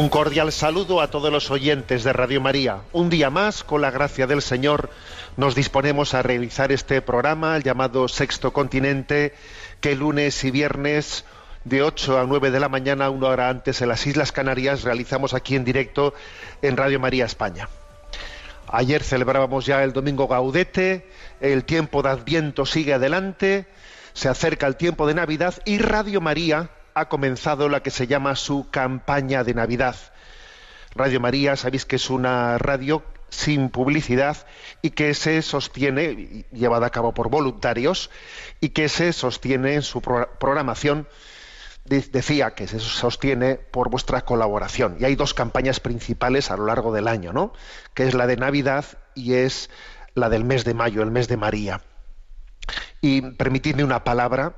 Un cordial saludo a todos los oyentes de Radio María. Un día más, con la gracia del Señor, nos disponemos a realizar este programa llamado Sexto Continente, que lunes y viernes de 8 a 9 de la mañana, una hora antes en las Islas Canarias, realizamos aquí en directo en Radio María España. Ayer celebrábamos ya el domingo Gaudete, el tiempo de Adviento sigue adelante, se acerca el tiempo de Navidad y Radio María ha comenzado la que se llama su campaña de Navidad. Radio María, sabéis que es una radio sin publicidad y que se sostiene, llevada a cabo por voluntarios, y que se sostiene en su pro- programación, de- decía que se sostiene por vuestra colaboración. Y hay dos campañas principales a lo largo del año, ¿no? Que es la de Navidad y es la del mes de mayo, el mes de María. Y permitidme una palabra,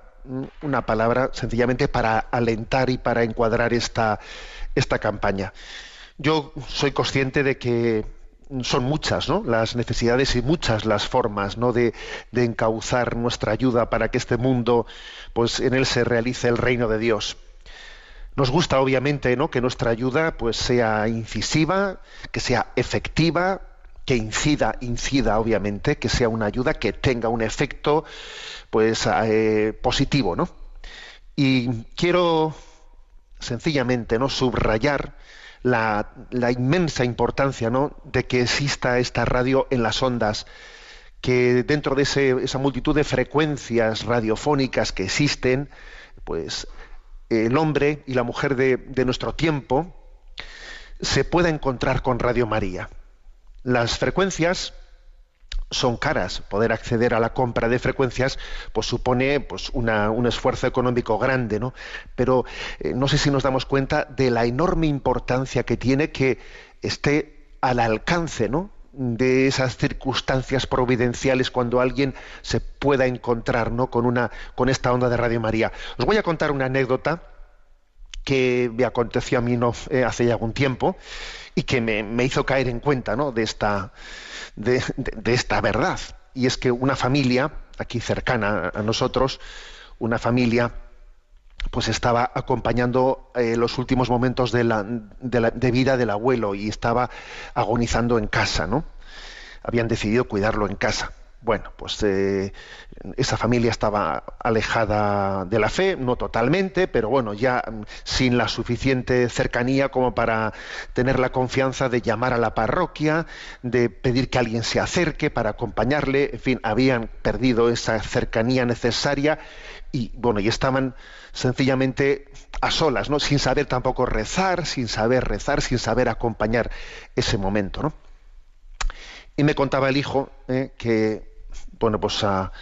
una palabra sencillamente para alentar y para encuadrar esta, esta campaña. Yo soy consciente de que son muchas ¿no? las necesidades y muchas las formas ¿no? de, de encauzar nuestra ayuda para que este mundo, pues en él se realice el reino de Dios. Nos gusta obviamente ¿no? que nuestra ayuda pues sea incisiva, que sea efectiva, que incida, incida obviamente, que sea una ayuda que tenga un efecto pues eh, positivo, ¿no? Y quiero sencillamente no subrayar la, la inmensa importancia ¿no? de que exista esta radio en las ondas que dentro de ese- esa multitud de frecuencias radiofónicas que existen pues el hombre y la mujer de, de nuestro tiempo se pueda encontrar con Radio María las frecuencias son caras. Poder acceder a la compra de frecuencias pues supone pues una- un esfuerzo económico grande, ¿no? Pero eh, no sé si nos damos cuenta de la enorme importancia que tiene que esté al alcance, ¿no? de esas circunstancias providenciales cuando alguien se pueda encontrar ¿no? con una con esta onda de Radio María. Os voy a contar una anécdota que me aconteció a mí no, eh, hace ya algún tiempo y que me, hizo caer en cuenta ¿no? de, esta, de esta verdad. Y es que una familia, aquí cercana a nosotros, una familia pues estaba acompañando eh, los últimos momentos de, la, de, la- de vida del abuelo y estaba agonizando en casa, ¿no? Habían decidido cuidarlo en casa. Bueno, pues eh, esa familia estaba alejada de la fe, no totalmente, pero bueno, ya mm, sin la suficiente cercanía como para tener la confianza de llamar a la parroquia, de pedir que alguien se acerque para acompañarle, en fin, habían perdido esa cercanía necesaria y bueno, y estaban sencillamente a solas, ¿no? Sin saber tampoco rezar, sin saber rezar, sin saber acompañar ese momento, ¿no? Y me contaba el hijo eh, que, bueno, pues a,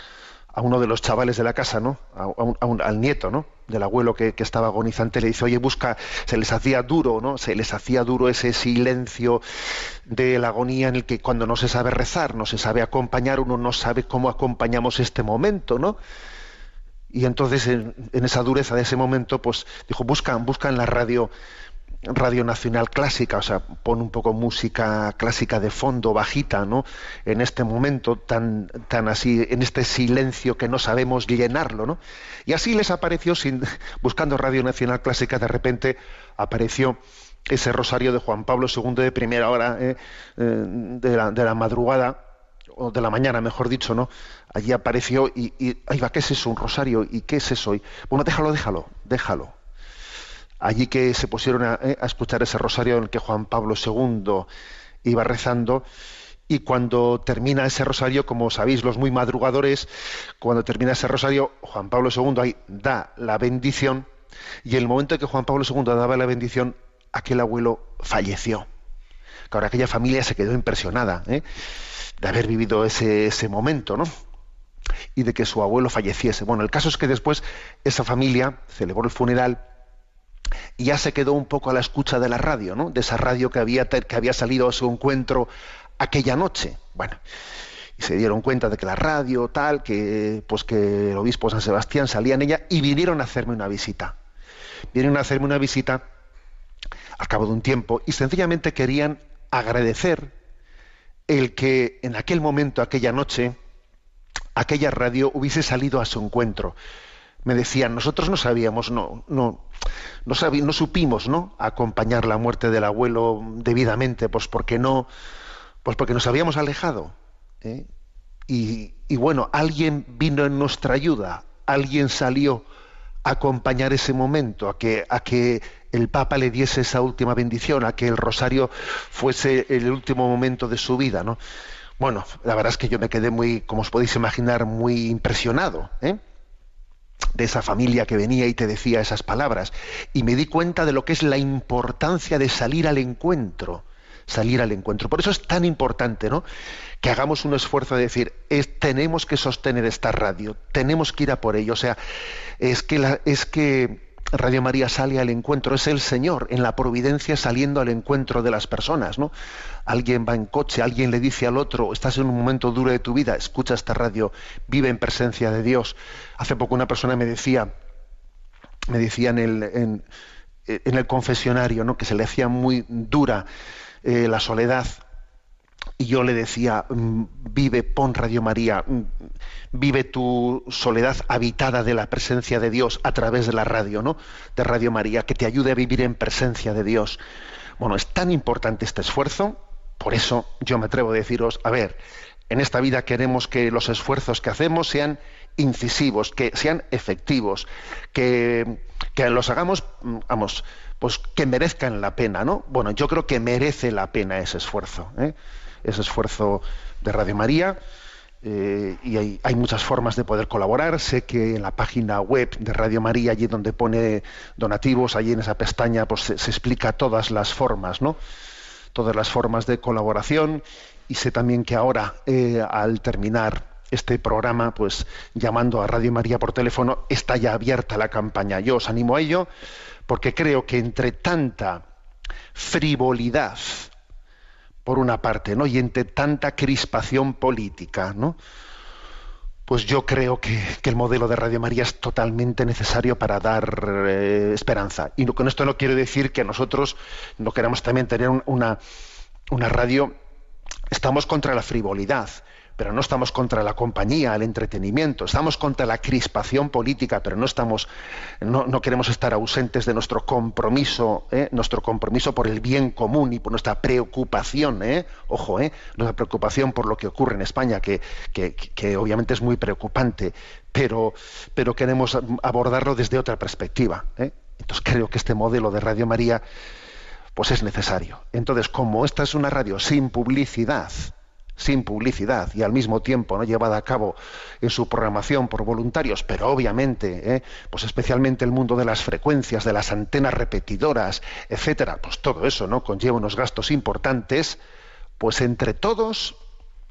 a uno de los chavales de la casa, ¿no? A, un- al nieto, ¿no? Del abuelo que, estaba agonizante, le dice, oye, busca, se les hacía duro, ¿no? Se les hacía duro ese silencio de la agonía en el que cuando no se sabe rezar, no se sabe acompañar, uno no sabe cómo acompañamos este momento, ¿no? Y entonces en, en esa dureza de ese momento, pues dijo, busca, busca en la radio Radio Nacional Clásica, o sea, pone un poco música clásica de fondo, bajita, ¿no? En este momento tan, tan así, en este silencio que no sabemos llenarlo, ¿no? Y así les apareció, sin, buscando Radio Nacional Clásica, de repente apareció ese rosario de Juan Pablo II de primera hora ¿eh? Eh, de, la, madrugada, o de la mañana, mejor dicho, ¿no? Allí apareció y, y va, ¿qué es eso? Un rosario, ¿y qué es eso? Y, bueno, déjalo, déjalo, déjalo allí que se pusieron eh, a, escuchar ese rosario en el que Juan Pablo II iba rezando. Y cuando termina ese rosario, como sabéis los muy madrugadores, cuando termina ese rosario, Juan Pablo II ahí da la bendición y el momento en que Juan Pablo II daba la bendición, aquel abuelo falleció. Ahora aquella familia se quedó impresionada ¿eh? de haber vivido ese, ese momento, ¿no? Y de que su abuelo falleciese. Bueno, el caso es que después esa familia celebró el funeral y ya se quedó un poco a la escucha de la radio, ¿no? De esa radio que había, que había salido a su encuentro aquella noche. Bueno, y se dieron cuenta de que la radio, tal, que pues que el obispo San Sebastián salía en ella y vinieron a hacerme una visita. Vinieron a hacerme una visita al cabo de un tiempo y sencillamente querían agradecer el que en aquel momento, aquella noche, aquella radio hubiese salido a su encuentro me decían, nosotros no sabíamos, no, no, no, no supimos, ¿no? acompañar la muerte del abuelo debidamente, pues porque no, pues porque nos habíamos alejado. ¿eh? Y, y, bueno, alguien vino en nuestra ayuda, alguien salió a acompañar ese momento, a que, a que el Papa le diese esa última bendición, a que el rosario fuese el último momento de su vida, ¿no? Bueno, la verdad es que yo me quedé muy, como os podéis imaginar, muy impresionado. ¿eh? De esa familia que venía y te decía esas palabras. Y me di cuenta de lo que es la importancia de salir al encuentro, salir al encuentro. Por eso es tan importante, ¿no? Que hagamos un esfuerzo de decir, tenemos que sostener esta radio, tenemos que ir a por ello. O sea, es que, la, es que Radio María sale al encuentro, es el Señor en la providencia saliendo al encuentro de las personas, ¿no? Alguien va en coche, alguien le dice al otro, estás en un momento duro de tu vida, escucha esta radio, vive en presencia de Dios. Hace poco una persona me decía, me decía en el, en, confesionario, ¿no? Que se le hacía muy dura eh, la soledad y yo le decía, mm, vive, pon Radio María, mm, vive tu soledad habitada de la presencia de Dios a través de la radio, ¿no? De Radio María, que te ayude a vivir en presencia de Dios. Bueno, es tan importante este esfuerzo, por eso yo me atrevo a deciros, a ver, en esta vida queremos que los esfuerzos que hacemos sean incisivos, que sean efectivos, que, que los hagamos, mm, vamos, pues que merezcan la pena, ¿no? Bueno, yo creo que merece la pena ese esfuerzo. ¿eh? Ese esfuerzo de Radio María. Eh, y hay, muchas formas de poder colaborar. Sé que en la página web de Radio María, allí donde pone donativos, allí en esa pestaña, pues se, se, explica todas las formas, ¿no? Todas las formas de colaboración. Y sé también que ahora, eh, al terminar este programa, pues llamando a Radio María por teléfono, está ya abierta la campaña. Yo os animo a ello, porque creo que entre tanta frivolidad, por una parte, ¿no? Y entre tanta crispación política, ¿no? Pues yo creo que, el modelo de Radio María es totalmente necesario para dar eh, esperanza. Y no, con esto no quiero decir que nosotros no queramos también tener una, una radio. Estamos contra la frivolidad, pero no estamos contra la compañía, el entretenimiento, estamos contra la crispación política, pero no estamos, no, queremos estar ausentes de nuestro compromiso, ¿eh? nuestro compromiso por el bien común y por nuestra preocupación, ¿eh? ojo, ¿eh? nuestra preocupación por lo que ocurre en España, que, que, que obviamente es muy preocupante, pero, pero queremos abordarlo desde otra perspectiva. ¿eh? Entonces creo que este modelo de Radio María pues es necesario. Entonces, como esta es una radio sin publicidad, sin publicidad y al mismo tiempo no llevada a cabo en su programación por voluntarios, pero obviamente, ¿eh? pues especialmente el mundo de las frecuencias, de las antenas repetidoras, etcétera, pues todo eso no conlleva unos gastos importantes, pues entre todos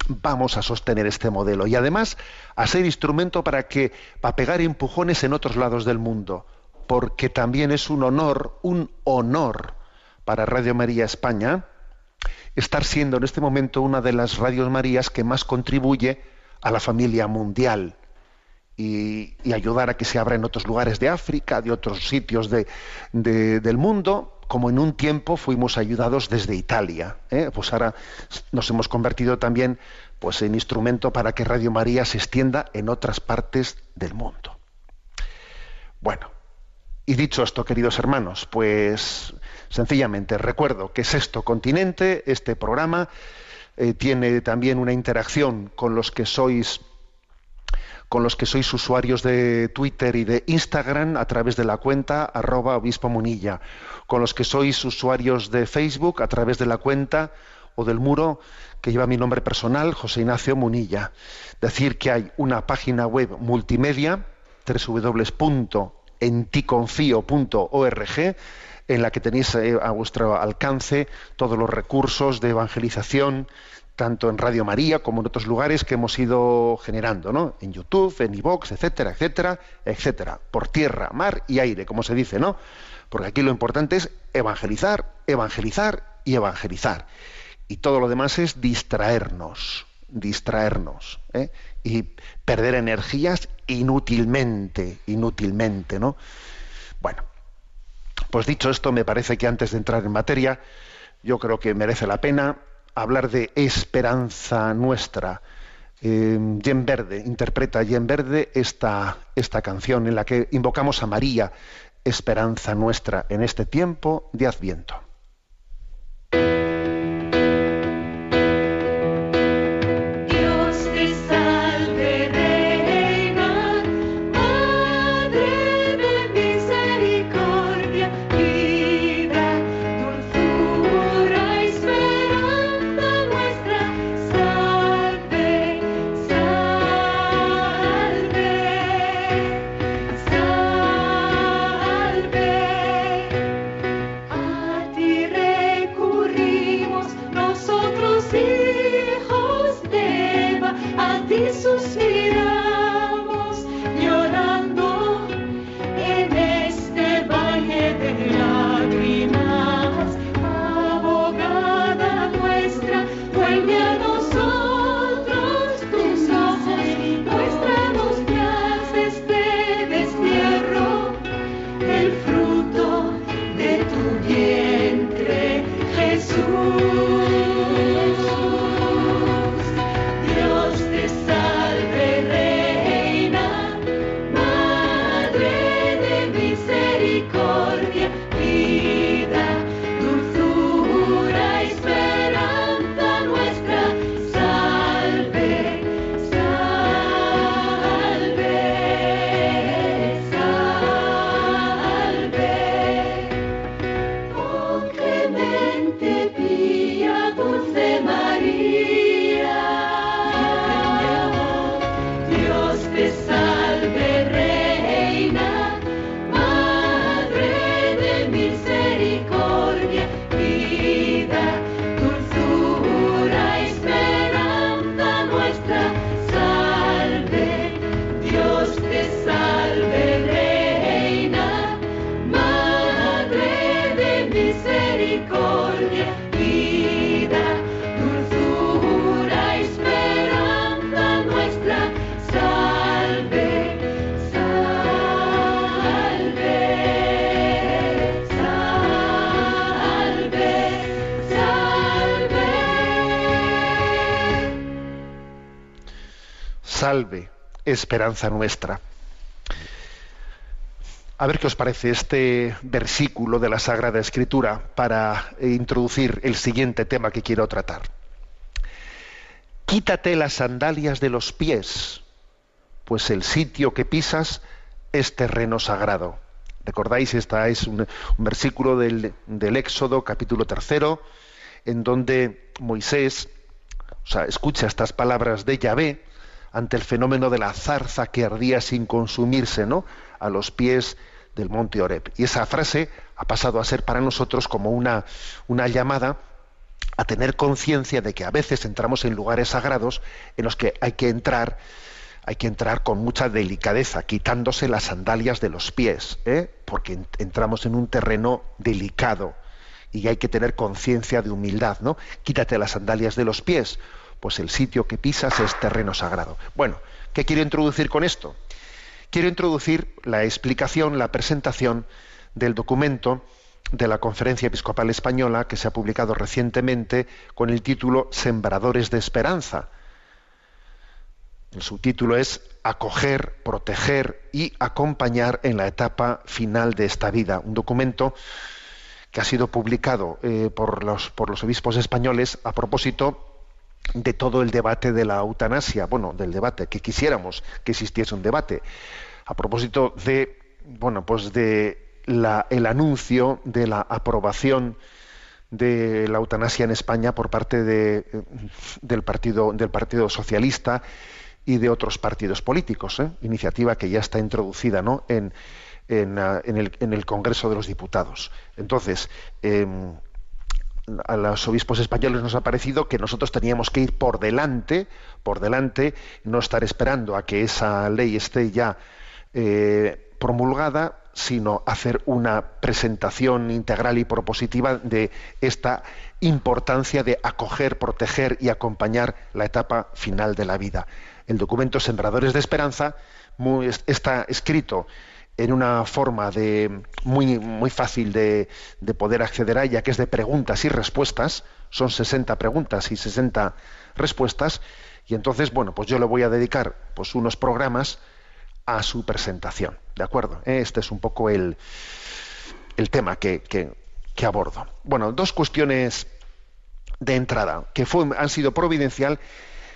vamos a sostener este modelo y además a ser instrumento para que para pegar empujones en otros lados del mundo, porque también es un honor, un honor para Radio María España estar siendo en este momento una de las radios Marías que más contribuye a la familia mundial. y, ayudar a que se abra en otros lugares de África, de otros sitios de- de- del mundo, como en un tiempo fuimos ayudados desde Italia. ¿eh? Pues ahora nos hemos convertido también pues, en instrumento para que Radio María se extienda en otras partes del mundo. Bueno, y dicho esto, queridos hermanos, pues sencillamente recuerdo que Sexto Continente, este programa, eh, tiene también una interacción con los que sois con los que sois usuarios de Twitter y de Instagram a través de la cuenta arroba obispo munilla, con los que sois usuarios de Facebook a través de la cuenta o del muro que lleva mi nombre personal, José Ignacio Munilla. Decir que hay una página web multimedia, www.enticonfio.org, en la que tenéis eh, a vuestro alcance todos los recursos de evangelización, tanto en Radio María como en otros lugares que hemos ido generando, ¿no? En YouTube, en iVox, etcétera, etcétera, etcétera. Por tierra, mar y aire, como se dice, ¿no? Porque aquí lo importante es evangelizar, evangelizar y evangelizar. Y todo lo demás es distraernos, distraernos, ¿eh? y perder energías inútilmente, inútilmente, ¿no? Bueno, pues dicho esto, me parece que antes de entrar en materia, yo creo que merece la pena hablar de esperanza nuestra. Eh, Jen Verde, interpreta Jen Verde esta, esta canción en la que invocamos a María, esperanza nuestra en este tiempo de Adviento. Esperanza nuestra. A ver qué os parece este versículo de la Sagrada Escritura para introducir el siguiente tema que quiero tratar. Quítate las sandalias de los pies, pues el sitio que pisas es terreno sagrado. ¿Recordáis? Este es un, un versículo del, del Éxodo, capítulo tercero, en donde Moisés o sea, escucha estas palabras de Yahvé ante el fenómeno de la zarza que ardía sin consumirse, ¿no? A los pies del monte Oreb. Y esa frase ha pasado a ser para nosotros como una, una llamada a tener conciencia de que a veces entramos en lugares sagrados en los que hay que entrar, hay que entrar con mucha delicadeza, quitándose las sandalias de los pies, ¿eh? porque en- entramos en un terreno delicado y hay que tener conciencia de humildad, ¿no? Quítate las sandalias de los pies, pues el sitio que pisas es terreno sagrado. Bueno, ¿qué quiero introducir con esto? Quiero introducir la explicación, la presentación del documento de la Conferencia Episcopal Española que se ha publicado recientemente con el título Sembradores de Esperanza. El subtítulo es Acoger, proteger y acompañar en la etapa final de esta vida. Un documento que ha sido publicado eh, por, los, por los obispos españoles a propósito de todo el debate de la eutanasia, bueno, del debate, que quisiéramos que existiese un debate, a propósito de, bueno, pues de la, el anuncio de la aprobación de la eutanasia en España por parte de, del, partido, del Partido Socialista y de otros partidos políticos, ¿eh? iniciativa que ya está introducida ¿no? en, en, ah, en, el, Congreso de los Diputados. Entonces, eh, a los obispos españoles nos ha parecido que nosotros teníamos que ir por delante, por delante, no estar esperando a que esa ley esté ya eh, promulgada, sino hacer una presentación integral y propositiva de esta importancia de acoger, proteger y acompañar la etapa final de la vida. El documento Sembradores de Esperanza está escrito en una forma de muy, muy fácil de, de, poder acceder a ella, que es de preguntas y respuestas. Son 60 preguntas y 60 respuestas. Y entonces, bueno, pues yo le voy a dedicar pues, unos programas a su presentación. ¿De acuerdo? Este es un poco el, el tema que, que, abordo. Bueno, dos cuestiones de entrada que fue, han sido providencial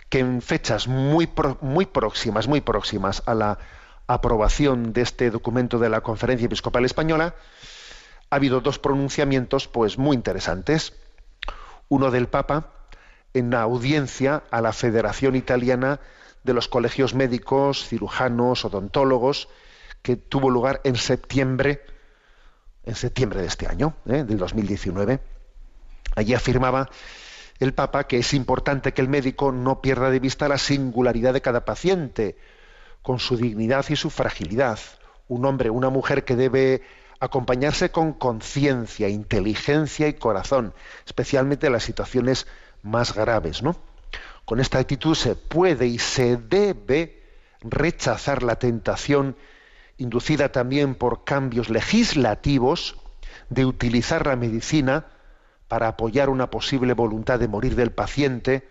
que en fechas muy, muy próximas, muy próximas a la aprobación de este documento de la Conferencia Episcopal Española, ha habido dos pronunciamientos pues muy interesantes. Uno del Papa en la audiencia a la Federación Italiana de los Colegios Médicos, Cirujanos, Odontólogos, que tuvo lugar en septiembre, en septiembre de este año, ¿eh? del 2019. Allí afirmaba el Papa que es importante que el médico no pierda de vista la singularidad de cada paciente, con su dignidad y su fragilidad. Un hombre, una mujer que debe acompañarse con conciencia, inteligencia y corazón, especialmente en las situaciones más graves, ¿no? Con esta actitud se puede y se debe rechazar la tentación inducida también por cambios legislativos de utilizar la medicina para apoyar una posible voluntad de morir del paciente,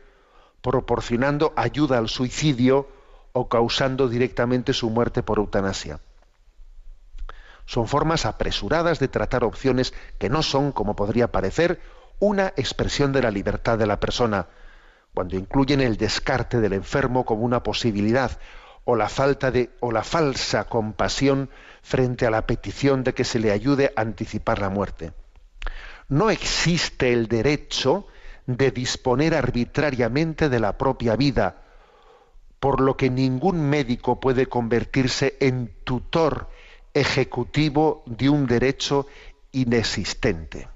proporcionando ayuda al suicidio o causando directamente su muerte por eutanasia. Son formas apresuradas de tratar opciones que no son, como podría parecer, una expresión de la libertad de la persona, cuando incluyen el descarte del enfermo como una posibilidad o la falta de o la falsa compasión frente a la petición de que se le ayude a anticipar la muerte. No existe el derecho de disponer arbitrariamente de la propia vida, por lo que ningún médico puede convertirse en tutor ejecutivo de un derecho inexistente.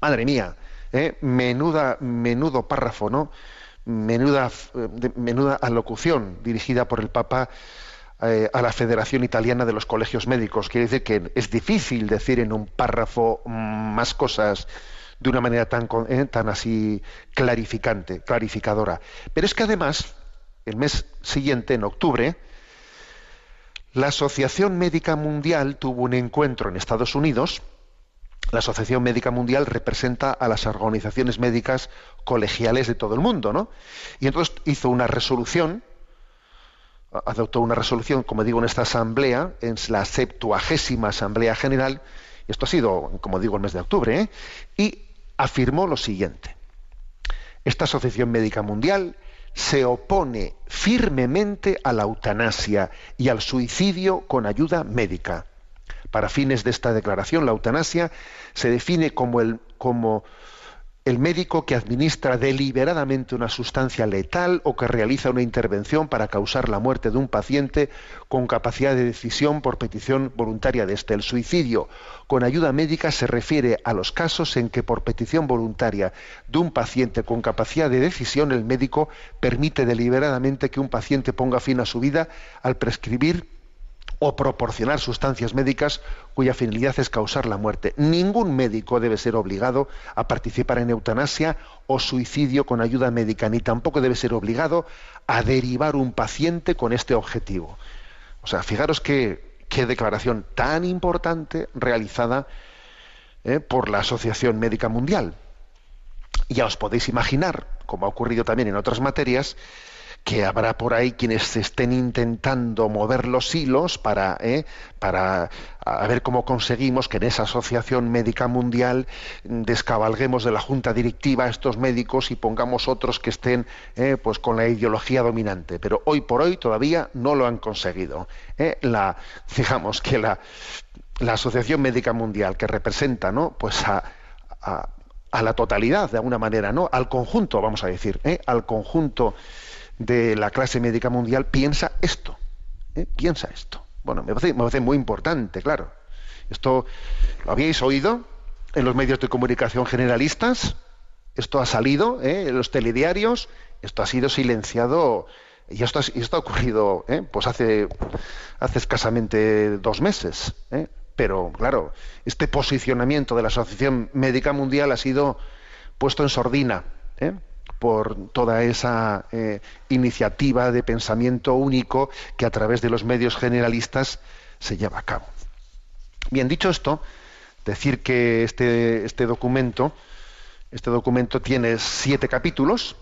Madre mía, ¿eh? menuda, menudo párrafo, ¿no? Menuda, menuda alocución dirigida por el Papa eh, a la Federación Italiana de los Colegios Médicos. Quiere decir que es difícil decir en un párrafo más cosas de una manera tan, eh, tan así clarificante, clarificadora. Pero es que además el mes siguiente, en octubre, la Asociación Médica Mundial tuvo un encuentro en Estados Unidos. La Asociación Médica Mundial representa a las organizaciones médicas colegiales de todo el mundo, ¿no? Y entonces hizo una resolución, adoptó una resolución, como digo, en esta asamblea, en la septuagésima Asamblea General, y esto ha sido, como digo, el mes de octubre, ¿eh? y afirmó lo siguiente. Esta Asociación Médica Mundial se opone firmemente a la eutanasia y al suicidio con ayuda médica. Para fines de esta declaración, la eutanasia se define como el, como el médico que administra deliberadamente una sustancia letal o que realiza una intervención para causar la muerte de un paciente con capacidad de decisión por petición voluntaria de este. El suicidio con ayuda médica se refiere a los casos en que por petición voluntaria de un paciente con capacidad de decisión el médico permite deliberadamente que un paciente ponga fin a su vida al prescribir o proporcionar sustancias médicas cuya finalidad es causar la muerte. Ningún médico debe ser obligado a participar en eutanasia o suicidio con ayuda médica, ni tampoco debe ser obligado a derivar un paciente con este objetivo. O sea, fijaros qué, declaración tan importante realizada eh, por la Asociación Médica Mundial. Ya os podéis imaginar, como ha ocurrido también en otras materias, que habrá por ahí quienes estén intentando mover los hilos para, eh, para a ver cómo conseguimos que en esa Asociación Médica Mundial descabalguemos de la junta directiva a estos médicos y pongamos otros que estén eh, pues con la ideología dominante. Pero hoy por hoy todavía no lo han conseguido. eh. La, fijamos que la, la Asociación Médica Mundial que representa ¿no? pues a, a- a la totalidad de alguna manera, ¿no? Al conjunto, vamos a decir, ¿eh? al conjunto de la clase médica mundial piensa esto. ¿eh? Piensa esto. Bueno, me parece, me muy importante, claro. Esto lo habíais oído en los medios de comunicación generalistas. Esto ha salido ¿eh? en los telediarios. Esto ha sido silenciado y esto, ha- esto ha ocurrido ¿eh? pues hace, hace escasamente dos meses. ¿eh? Pero claro, este posicionamiento de la Asociación Médica Mundial ha sido puesto en sordina ¿eh? Por toda esa eh, iniciativa de pensamiento único que a través de los medios generalistas se lleva a cabo. Bien, dicho esto, decir que este, este documento, este documento tiene siete capítulos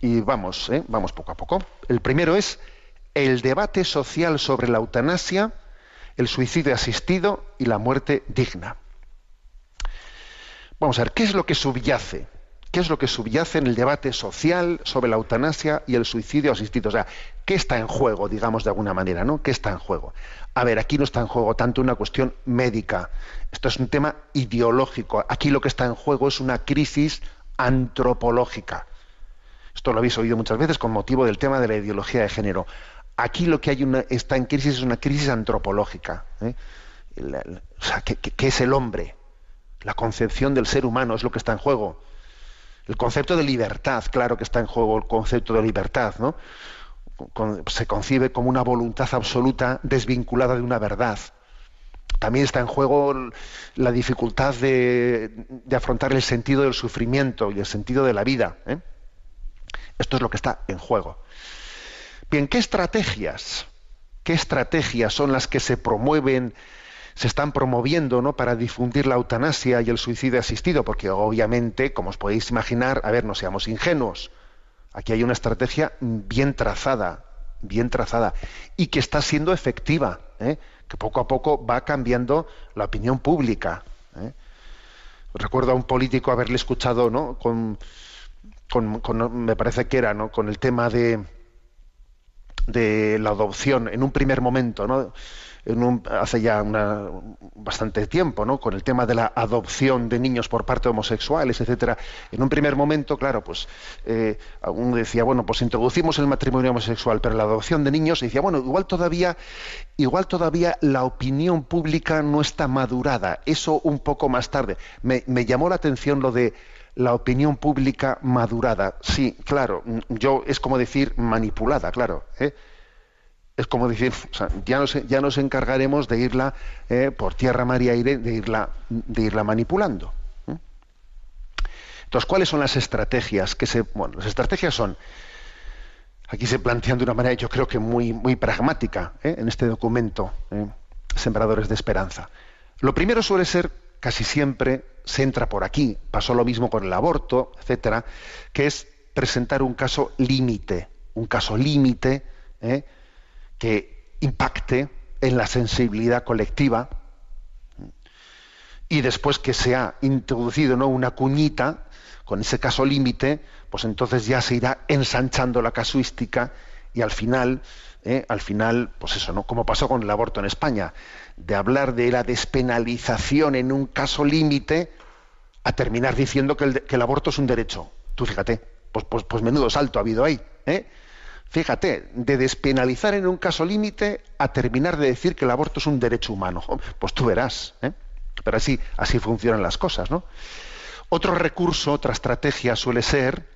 y vamos, ¿eh? vamos poco a poco. El primero es el debate social sobre la eutanasia, el suicidio asistido y la muerte digna. Vamos a ver, ¿qué es lo que subyace? ¿Qué es lo que subyace en el debate social sobre la eutanasia y el suicidio asistido? O sea, ¿qué está en juego, digamos de alguna manera, ¿no? ¿Qué está en juego? A ver, aquí no está en juego tanto una cuestión médica. Esto es un tema ideológico. Aquí lo que está en juego es una crisis antropológica. Esto lo habéis oído muchas veces con motivo del tema de la ideología de género. Aquí lo que hay una, está en crisis es una crisis antropológica. ¿eh? O sea, ¿qué, qué- qué es el hombre? La concepción del ser humano es lo que está en juego. El concepto de libertad, claro que está en juego el concepto de libertad, ¿no? Se concibe como una voluntad absoluta desvinculada de una verdad. También está en juego la dificultad de, de afrontar el sentido del sufrimiento y el sentido de la vida. ¿eh? Esto es lo que está en juego. Bien, ¿qué estrategias? ¿Qué estrategias son las que se promueven, se están promoviendo ¿no? para difundir la eutanasia y el suicidio asistido? Porque obviamente, como os podéis imaginar, a ver, no seamos ingenuos. Aquí hay una estrategia bien trazada, bien trazada, y que está siendo efectiva, ¿eh? que poco a poco va cambiando la opinión pública. ¿eh? Recuerdo a un político haberle escuchado, ¿no? Con, con- con- me parece que era, ¿no? Con el tema de, de la adopción en un primer momento, ¿no? En un- hace ya una- bastante tiempo, ¿no? Con el tema de la adopción de niños por parte de homosexuales, etcétera. En un primer momento, claro, pues eh, uno decía, bueno, pues introducimos el matrimonio homosexual, pero la adopción de niños decía, bueno, igual todavía, igual todavía la opinión pública no está madurada. Eso un poco más tarde. Me, me llamó la atención lo de la opinión pública madurada. Sí, claro, yo es como decir manipulada, claro. ¿eh? Es como decir, ya, nos, ya nos encargaremos de irla eh, por tierra, mar y aire, de irla, de irla manipulando. ¿eh? Entonces, ¿cuáles son las estrategias que se, bueno, las estrategias son, aquí se plantean de una manera, yo creo que muy, muy pragmática, ¿eh? en este documento. Sembradores de Esperanza. Lo primero suele ser, casi siempre, se entra por aquí, pasó lo mismo con el aborto, etcétera, que es presentar un caso límite, un caso límite. Que impacte en la sensibilidad colectiva y después que se ha introducido ¿no? una cuñita con ese caso límite, pues entonces ya se irá ensanchando la casuística y al final, ¿eh? al final, pues eso, ¿no? Como pasó con el aborto en España, de hablar de la despenalización en un caso límite a terminar diciendo que el, que el aborto es un derecho. Tú fíjate, pues, pues, pues menudo salto ha habido ahí. ¿eh? Fíjate, de despenalizar en un caso límite a terminar de decir que el aborto es un derecho humano. Pues tú verás. ¿eh? Pero así, así funcionan las cosas, ¿no? Otro recurso, otra estrategia suele ser,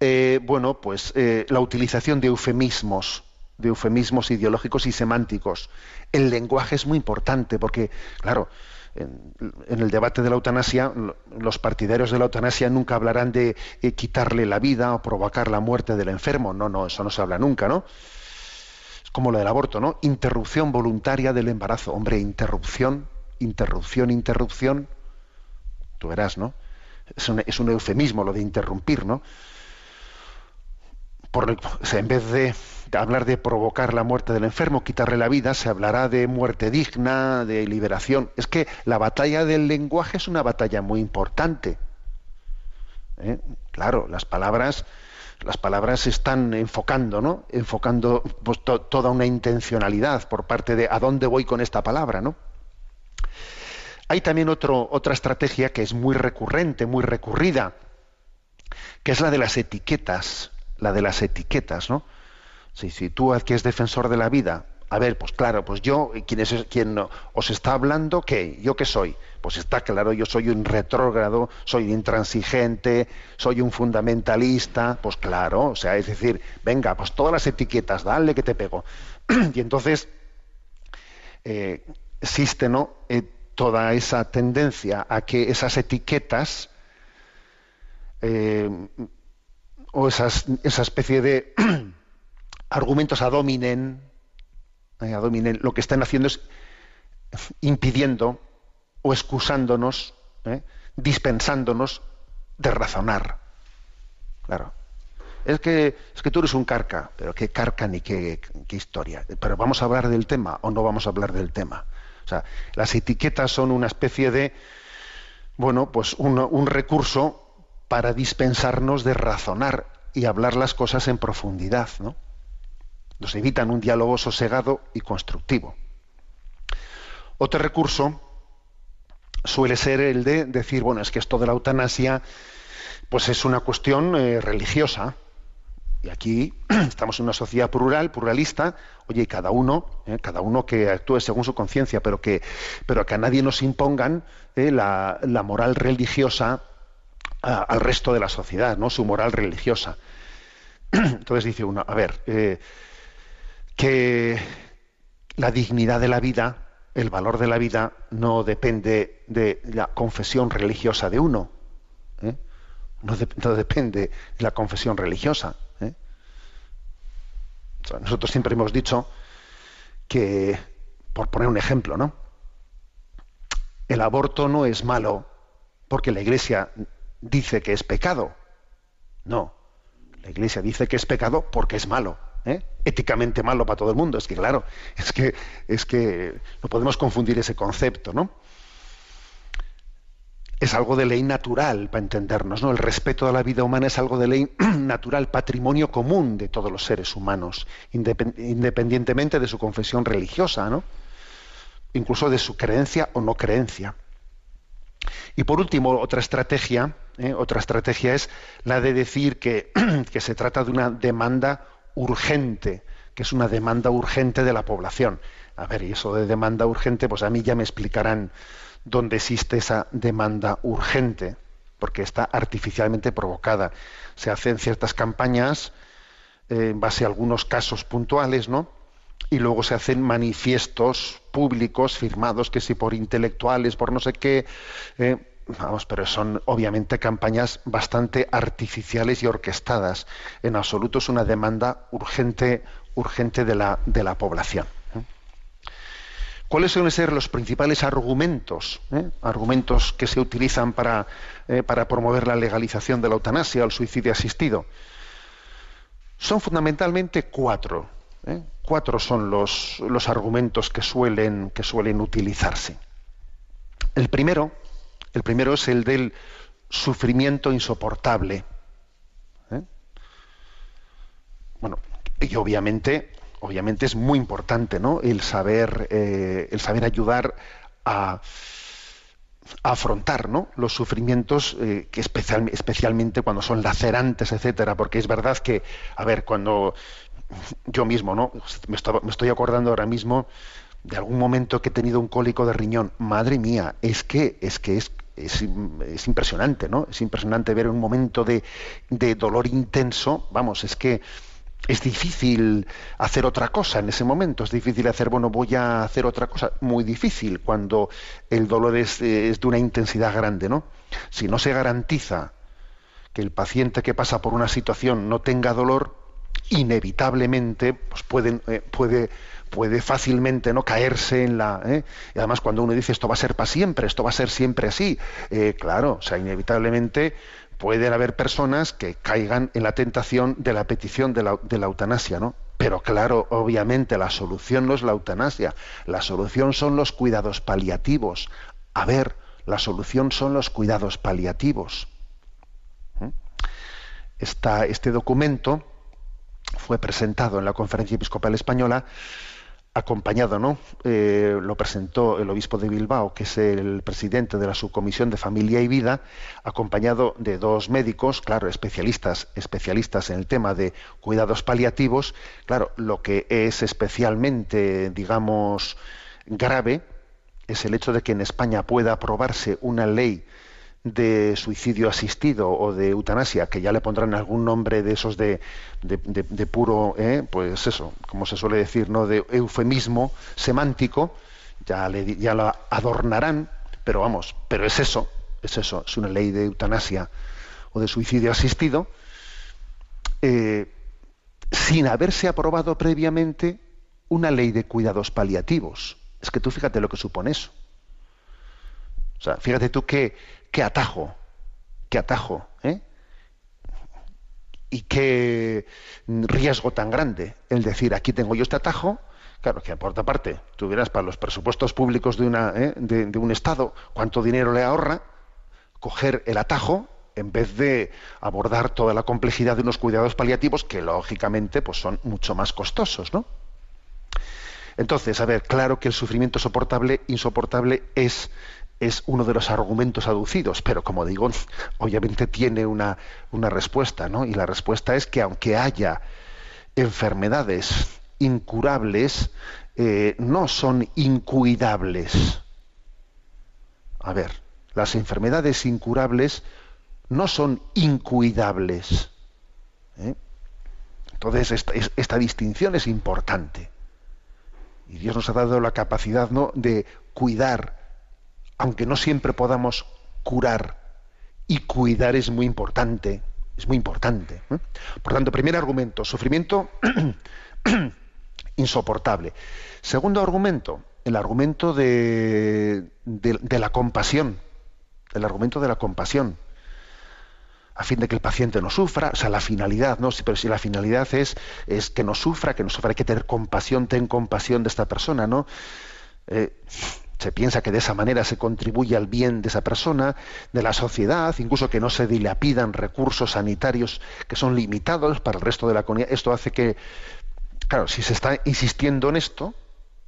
eh, bueno, pues eh, la utilización de eufemismos, de eufemismos ideológicos y semánticos. El lenguaje es muy importante porque, claro, en, el debate de la eutanasia, lo- los partidarios de la eutanasia nunca hablarán de eh, quitarle la vida o provocar la muerte del enfermo. No, no, eso no se habla nunca, ¿no? Es como lo del aborto, ¿no? Interrupción voluntaria del embarazo. Hombre, interrupción, interrupción, interrupción. Tú verás, ¿no? Es un, es un eufemismo lo de interrumpir, ¿no? En vez de, hablar de provocar la muerte del enfermo, quitarle la vida, se hablará de muerte digna, de liberación. Es que la batalla del lenguaje es una batalla muy importante. ¿eh? Claro, las palabras, las palabras están enfocando, ¿no? Enfocando pues, to- toda una intencionalidad por parte de a dónde voy con esta palabra, ¿no? Hay también otra estrategia que es muy recurrente, muy recurrida, que es la de las etiquetas, la de las etiquetas, ¿no? Si, si tú que es defensor de la vida, a ver, pues claro, pues yo, ¿quién, es, quién os está hablando? ¿Qué? ¿Yo qué soy? Pues está claro, yo soy un retrógrado, soy intransigente, soy un fundamentalista, pues claro, o sea, es decir, venga, pues todas las etiquetas, dale que te pego. y entonces eh, existe, ¿no? Eh, toda esa tendencia a que esas etiquetas eh, o esas, esa especie de argumentos eh, adominen, lo que están haciendo es impidiendo o excusándonos, eh, dispensándonos de razonar. Claro. Es que, es que tú eres un carca, pero qué carca ni qué, qué historia. Pero vamos a hablar del tema o no vamos a hablar del tema. O sea, las etiquetas son una especie de, bueno, pues un, un recurso para dispensarnos de razonar y hablar las cosas en profundidad, ¿no? Nos evitan un diálogo sosegado y constructivo. Otro recurso suele ser el de decir, bueno, es que esto de la eutanasia, pues es una cuestión eh, religiosa. Y aquí estamos en una sociedad plural, pluralista, oye, y cada uno, eh, cada uno que actúe según su conciencia, pero que, pero que a nadie nos impongan eh, la, la moral religiosa al resto de la sociedad, ¿no? Su moral religiosa. Entonces dice uno, a ver, eh, que la dignidad de la vida, el valor de la vida, no depende de la confesión religiosa de uno. ¿eh? No, de- no depende de la confesión religiosa. ¿eh? Nosotros siempre hemos dicho que, por poner un ejemplo, ¿no? El aborto no es malo porque la Iglesia dice que es pecado. No. La Iglesia dice que es pecado porque es malo. ¿eh? Éticamente malo para todo el mundo. Es que, claro, es que, es que no podemos confundir ese concepto, ¿no? Es algo de ley natural para entendernos, ¿no? El respeto a la vida humana es algo de ley natural, patrimonio común de todos los seres humanos, independ- independientemente de su confesión religiosa, ¿no? Incluso de su creencia o no creencia. Y por último, otra estrategia, ¿eh? otra estrategia es la de decir que, que se trata de una demanda urgente, que es una demanda urgente de la población. A ver, y eso de demanda urgente, pues a mí ya me explicarán dónde existe esa demanda urgente, porque está artificialmente provocada. Se hacen ciertas campañas eh, en base a algunos casos puntuales, ¿no? Y luego se hacen manifiestos públicos firmados que si por intelectuales, por no sé qué, eh, vamos, pero son obviamente campañas bastante artificiales y orquestadas. En absoluto es una demanda urgente, urgente de la, de la población. ¿eh? ¿Cuáles suelen ser los principales argumentos, eh? argumentos que se utilizan para, para promover la legalización de la eutanasia o el suicidio asistido? Son fundamentalmente cuatro. ¿Eh? Cuatro son los, los argumentos que suelen, que suelen utilizarse. El primero, el primero es el del sufrimiento insoportable. ¿eh? Bueno, y obviamente, obviamente es muy importante, ¿no? El saber, eh, el saber ayudar a, afrontar ¿no? los sufrimientos que especial- especialmente cuando son lacerantes, etcétera, porque es verdad que, a ver, cuando yo mismo, ¿no? Me, estaba- me estoy acordando ahora mismo de algún momento que he tenido un cólico de riñón. Madre mía, es que es que es, es, es impresionante, ¿no? Es impresionante ver un momento de, de dolor intenso. Vamos, es que es difícil hacer otra cosa en ese momento, es difícil hacer, bueno, voy a hacer otra cosa, muy difícil cuando el dolor es, es de una intensidad grande, ¿no? Si no se garantiza que el paciente que pasa por una situación no tenga dolor, inevitablemente pues eh, puede, fácilmente no caerse en la ¿eh? y además cuando uno dice esto va a ser para siempre esto va a ser siempre así eh, claro o sea inevitablemente pueden haber personas que caigan en la tentación de la petición de la, eutanasia no pero claro obviamente la solución no es la eutanasia la solución son los cuidados paliativos a ver la solución son los cuidados paliativos ¿Mm? Esta- este documento fue presentado en la Conferencia Episcopal Española, acompañado, ¿no? Eh, lo presentó el obispo de Bilbao, que es el presidente de la subcomisión de Familia y Vida, acompañado de dos médicos, claro, especialistas, especialistas en el tema de cuidados paliativos. Claro, lo que es especialmente, digamos, grave es el hecho de que en España pueda aprobarse una ley de suicidio asistido o de eutanasia, que ya le pondrán algún nombre de esos de, de, de- de puro, eh, pues eso, como se suele decir, ¿no? de eufemismo semántico, ya, le, ya lo adornarán, pero vamos, pero es eso, es eso, es una ley de eutanasia o de suicidio asistido, eh, sin haberse aprobado previamente una ley de cuidados paliativos. Es que tú fíjate lo que supone eso. O sea, fíjate tú qué, qué atajo, qué atajo, ¿eh? Y qué riesgo tan grande el decir, aquí tengo yo este atajo, claro, que por otra parte, tú verás para los presupuestos públicos de, una, ¿eh? de, de un Estado, cuánto dinero le ahorra coger el atajo en vez de abordar toda la complejidad de unos cuidados paliativos que lógicamente pues son mucho más costosos, ¿no? Entonces, a ver, claro que el sufrimiento soportable, insoportable es, es uno de los argumentos aducidos, pero como digo, obviamente tiene una, una respuesta, ¿no? Y la respuesta es que aunque haya enfermedades incurables, eh, no son incuidables. A ver, las enfermedades incurables no son incuidables. ¿eh? Entonces, esta, es- esta distinción es importante. Y Dios nos ha dado la capacidad ¿no? de cuidar, aunque no siempre podamos curar. Y cuidar es muy importante, es muy importante. ¿eh? Por tanto, primer argumento, sufrimiento insoportable. Segundo argumento, el argumento de, de- la compasión, el argumento de la compasión a fin de que el paciente no sufra, o sea, la finalidad, ¿no? Sí, Pero si la finalidad es, es que no sufra, que no sufra, hay que tener compasión, ten compasión de esta persona, ¿no? Eh, se piensa que de esa manera se contribuye al bien de esa persona, de la sociedad, incluso que no se dilapidan recursos sanitarios que son limitados para el resto de la comunidad. Esto hace que, claro, si se está insistiendo en esto,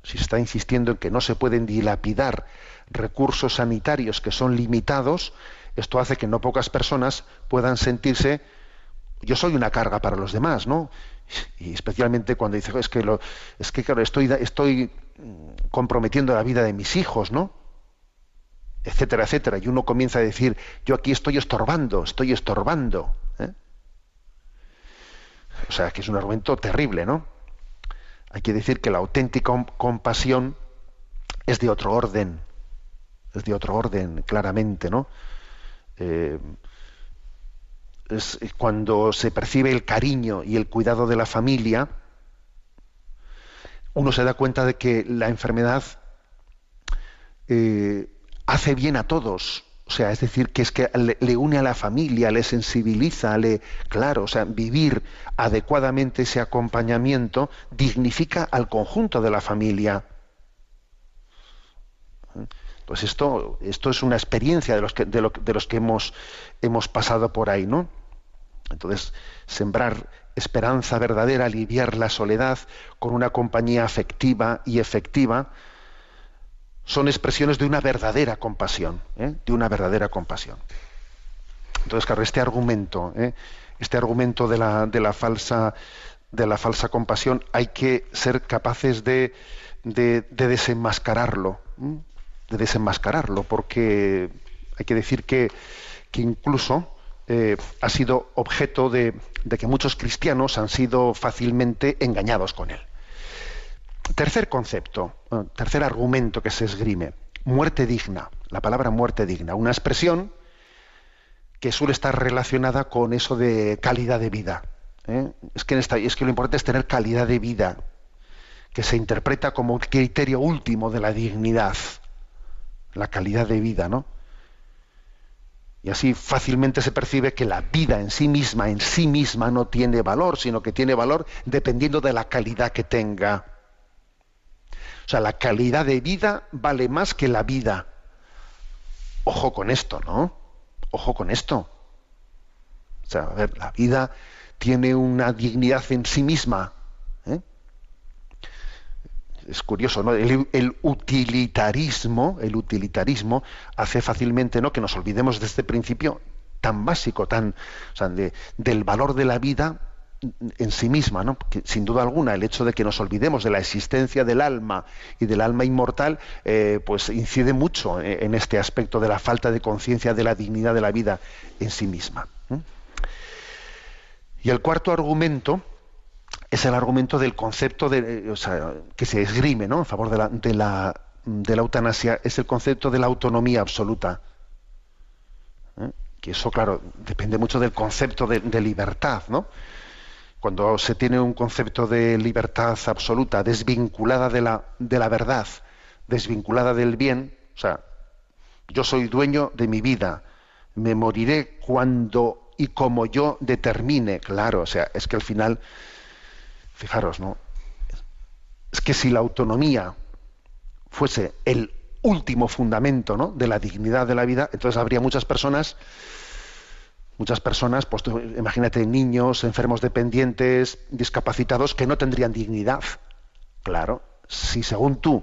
si se está insistiendo en que no se pueden dilapidar recursos sanitarios que son limitados, esto hace que no pocas personas puedan sentirse yo soy una carga para los demás, ¿no? Y especialmente cuando dice, es que lo, es que claro, estoy estoy comprometiendo la vida de mis hijos, ¿no? etcétera, etcétera, y uno comienza a decir, yo aquí estoy estorbando, estoy estorbando. ¿eh? O sea, que es un argumento terrible, ¿no? Hay que decir que la auténtica com- compasión es de otro orden, es de otro orden, claramente, ¿no? Eh, es cuando se percibe el cariño y el cuidado de la familia, uno se da cuenta de que la enfermedad eh, hace bien a todos. O sea, es decir, que es que le, une a la familia, le sensibiliza, le. Claro, o sea, vivir adecuadamente ese acompañamiento dignifica al conjunto de la familia. Pues esto, esto es una experiencia de los que, de los que hemos, hemos pasado por ahí, ¿no? Entonces, sembrar esperanza verdadera, aliviar la soledad con una compañía afectiva y efectiva, son expresiones de una verdadera compasión, ¿eh? de una verdadera compasión. Entonces, claro, este argumento, ¿eh? este argumento de la, de la falsa de la falsa compasión, hay que ser capaces de, de- de desenmascararlo, de desenmascararlo, porque hay que decir que, que incluso eh, ha sido objeto de, que muchos cristianos han sido fácilmente engañados con él. Tercer concepto, eh, tercer argumento que se esgrime, muerte digna, la palabra muerte digna, una expresión que suele estar relacionada con eso de calidad de vida. ¿eh? Es, que es que lo importante es tener calidad de vida, que se interpreta como el criterio último de la dignidad, la calidad de vida, ¿no? Y así fácilmente se percibe que la vida en sí misma, en sí misma, no tiene valor, sino que tiene valor dependiendo de la calidad que tenga. O sea, la calidad de vida vale más que la vida. Ojo con esto, ¿no? Ojo con esto. O sea, a ver, la vida tiene una dignidad en sí misma. Es curioso, ¿no? El, utilitarismo, el utilitarismo hace fácilmente, ¿no? Que nos olvidemos de este principio tan básico, tan, o sea, de- del valor de la vida en sí misma, ¿no? Sin duda alguna, el hecho de que nos olvidemos de la existencia del alma y del alma inmortal, eh, pues incide mucho en este aspecto de la falta de conciencia de la dignidad de la vida en sí misma. Y el cuarto argumento es el argumento del concepto de, eh, o sea, que se esgrime ¿no? en favor de la, de, la, de la eutanasia, es el concepto de la autonomía absoluta. ¿eh? Que eso, claro, depende mucho del concepto de, de libertad, ¿no? Cuando se tiene un concepto de libertad absoluta desvinculada de la, de la verdad, desvinculada del bien, o sea, yo soy dueño de mi vida, me moriré cuando y como yo determine, claro, o sea, es que al final, fijaros, ¿no? Es que si la autonomía fuese el último fundamento ¿no? de la dignidad de la vida, entonces habría muchas personas, muchas personas, pues imagínate niños, enfermos dependientes, discapacitados, que no tendrían dignidad. Claro, si según tú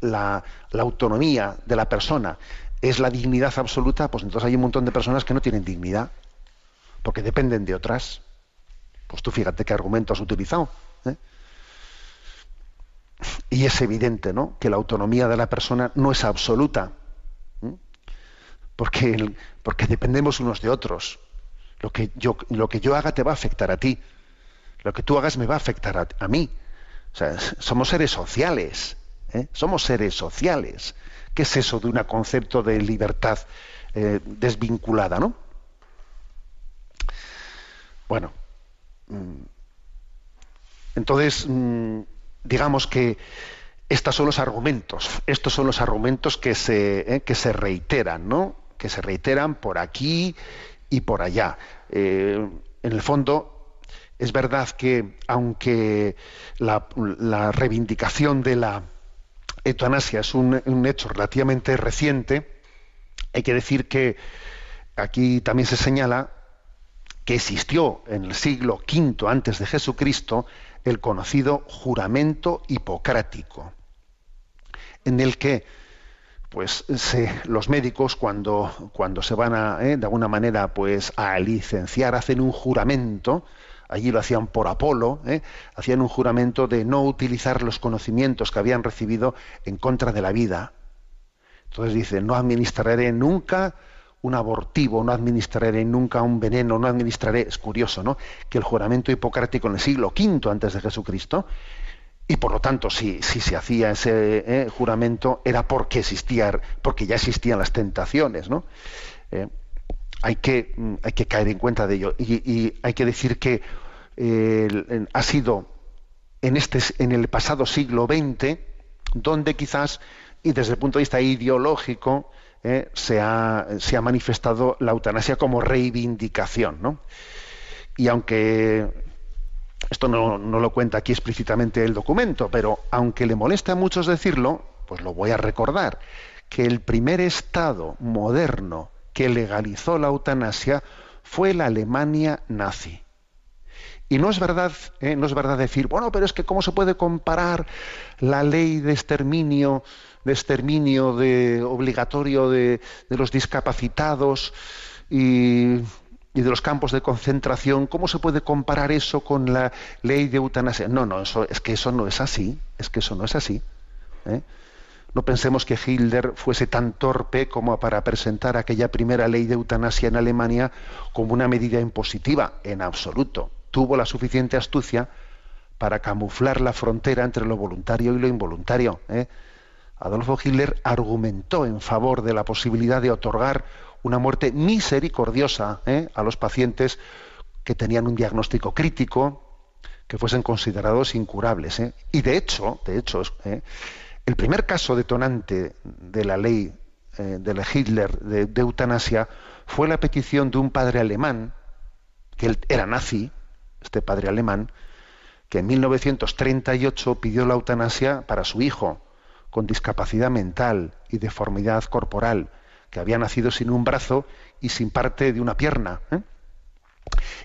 la, la autonomía de la persona es la dignidad absoluta, pues entonces hay un montón de personas que no tienen dignidad, porque dependen de otras. Pues tú fíjate qué argumento has utilizado. Y es evidente, ¿no? Que la autonomía de la persona no es absoluta, porque, porque dependemos unos de otros. Lo que, yo, lo que yo haga te va a afectar a ti. Lo que tú hagas me va a afectar a, mí. Somos seres sociales. ¿eh? Somos seres sociales. ¿Qué es eso de un concepto de libertad eh, desvinculada, no? Bueno, mm, entonces, mm, digamos que estos son los argumentos, estos son los argumentos que se, eh, que se reiteran, ¿no? Que se reiteran por aquí y por allá. Eh, en el fondo, es verdad que aunque la, reivindicación de la eutanasia es un, un hecho relativamente reciente, hay que decir que aquí también se señala que existió en el siglo V antes de Jesucristo el conocido juramento hipocrático, en el que pues se- los médicos cuando, cuando se van a, eh, de alguna manera pues a licenciar hacen un juramento allí lo hacían por Apolo eh, hacían un juramento de no utilizar los conocimientos que habían recibido en contra de la vida. Entonces dice no administraré nunca un abortivo, no administraré nunca un veneno, no administraré. Es curioso, ¿no? Que el juramento hipocrático en el siglo V antes de Jesucristo, y por lo tanto, si, si se hacía ese eh, juramento, era porque existía, porque ya existían las tentaciones, ¿no? Eh, hay, que, mm, hay que caer en cuenta de ello. Y, hay que decir que eh, ha sido en, este, en el pasado siglo XX donde quizás, y desde el punto de vista ideológico, eh, se, ha, se ha manifestado la eutanasia como reivindicación. ¿no? Y aunque esto no, no lo cuenta aquí explícitamente el documento, pero aunque le molesta a muchos decirlo, pues lo voy a recordar, que el primer Estado moderno que legalizó la eutanasia fue la Alemania nazi. Y no es verdad, ¿eh? no es verdad decir, bueno, pero es que cómo se puede comparar la ley de exterminio, de exterminio de, obligatorio de, los discapacitados y, y de los campos de concentración, ¿cómo se puede comparar eso con la ley de eutanasia? No, no, eso, es que eso no es así, es que eso no es así. ¿eh? No pensemos que Hitler fuese tan torpe como para presentar aquella primera ley de eutanasia en Alemania como una medida impositiva, en absoluto. Tuvo la suficiente astucia para camuflar la frontera entre lo voluntario y lo involuntario. ¿eh? Adolfo Hitler argumentó en favor de la posibilidad de otorgar una muerte misericordiosa ¿eh? a los pacientes que tenían un diagnóstico crítico, que fuesen considerados incurables. ¿eh? Y de hecho, de hecho, ¿eh? el primer caso detonante de la ley eh, de Hitler de, de, eutanasia fue la petición de un padre alemán, que él era nazi, este padre alemán, que en 1938 pidió la eutanasia para su hijo, con discapacidad mental y deformidad corporal, que había nacido sin un brazo y sin parte de una pierna. ¿eh?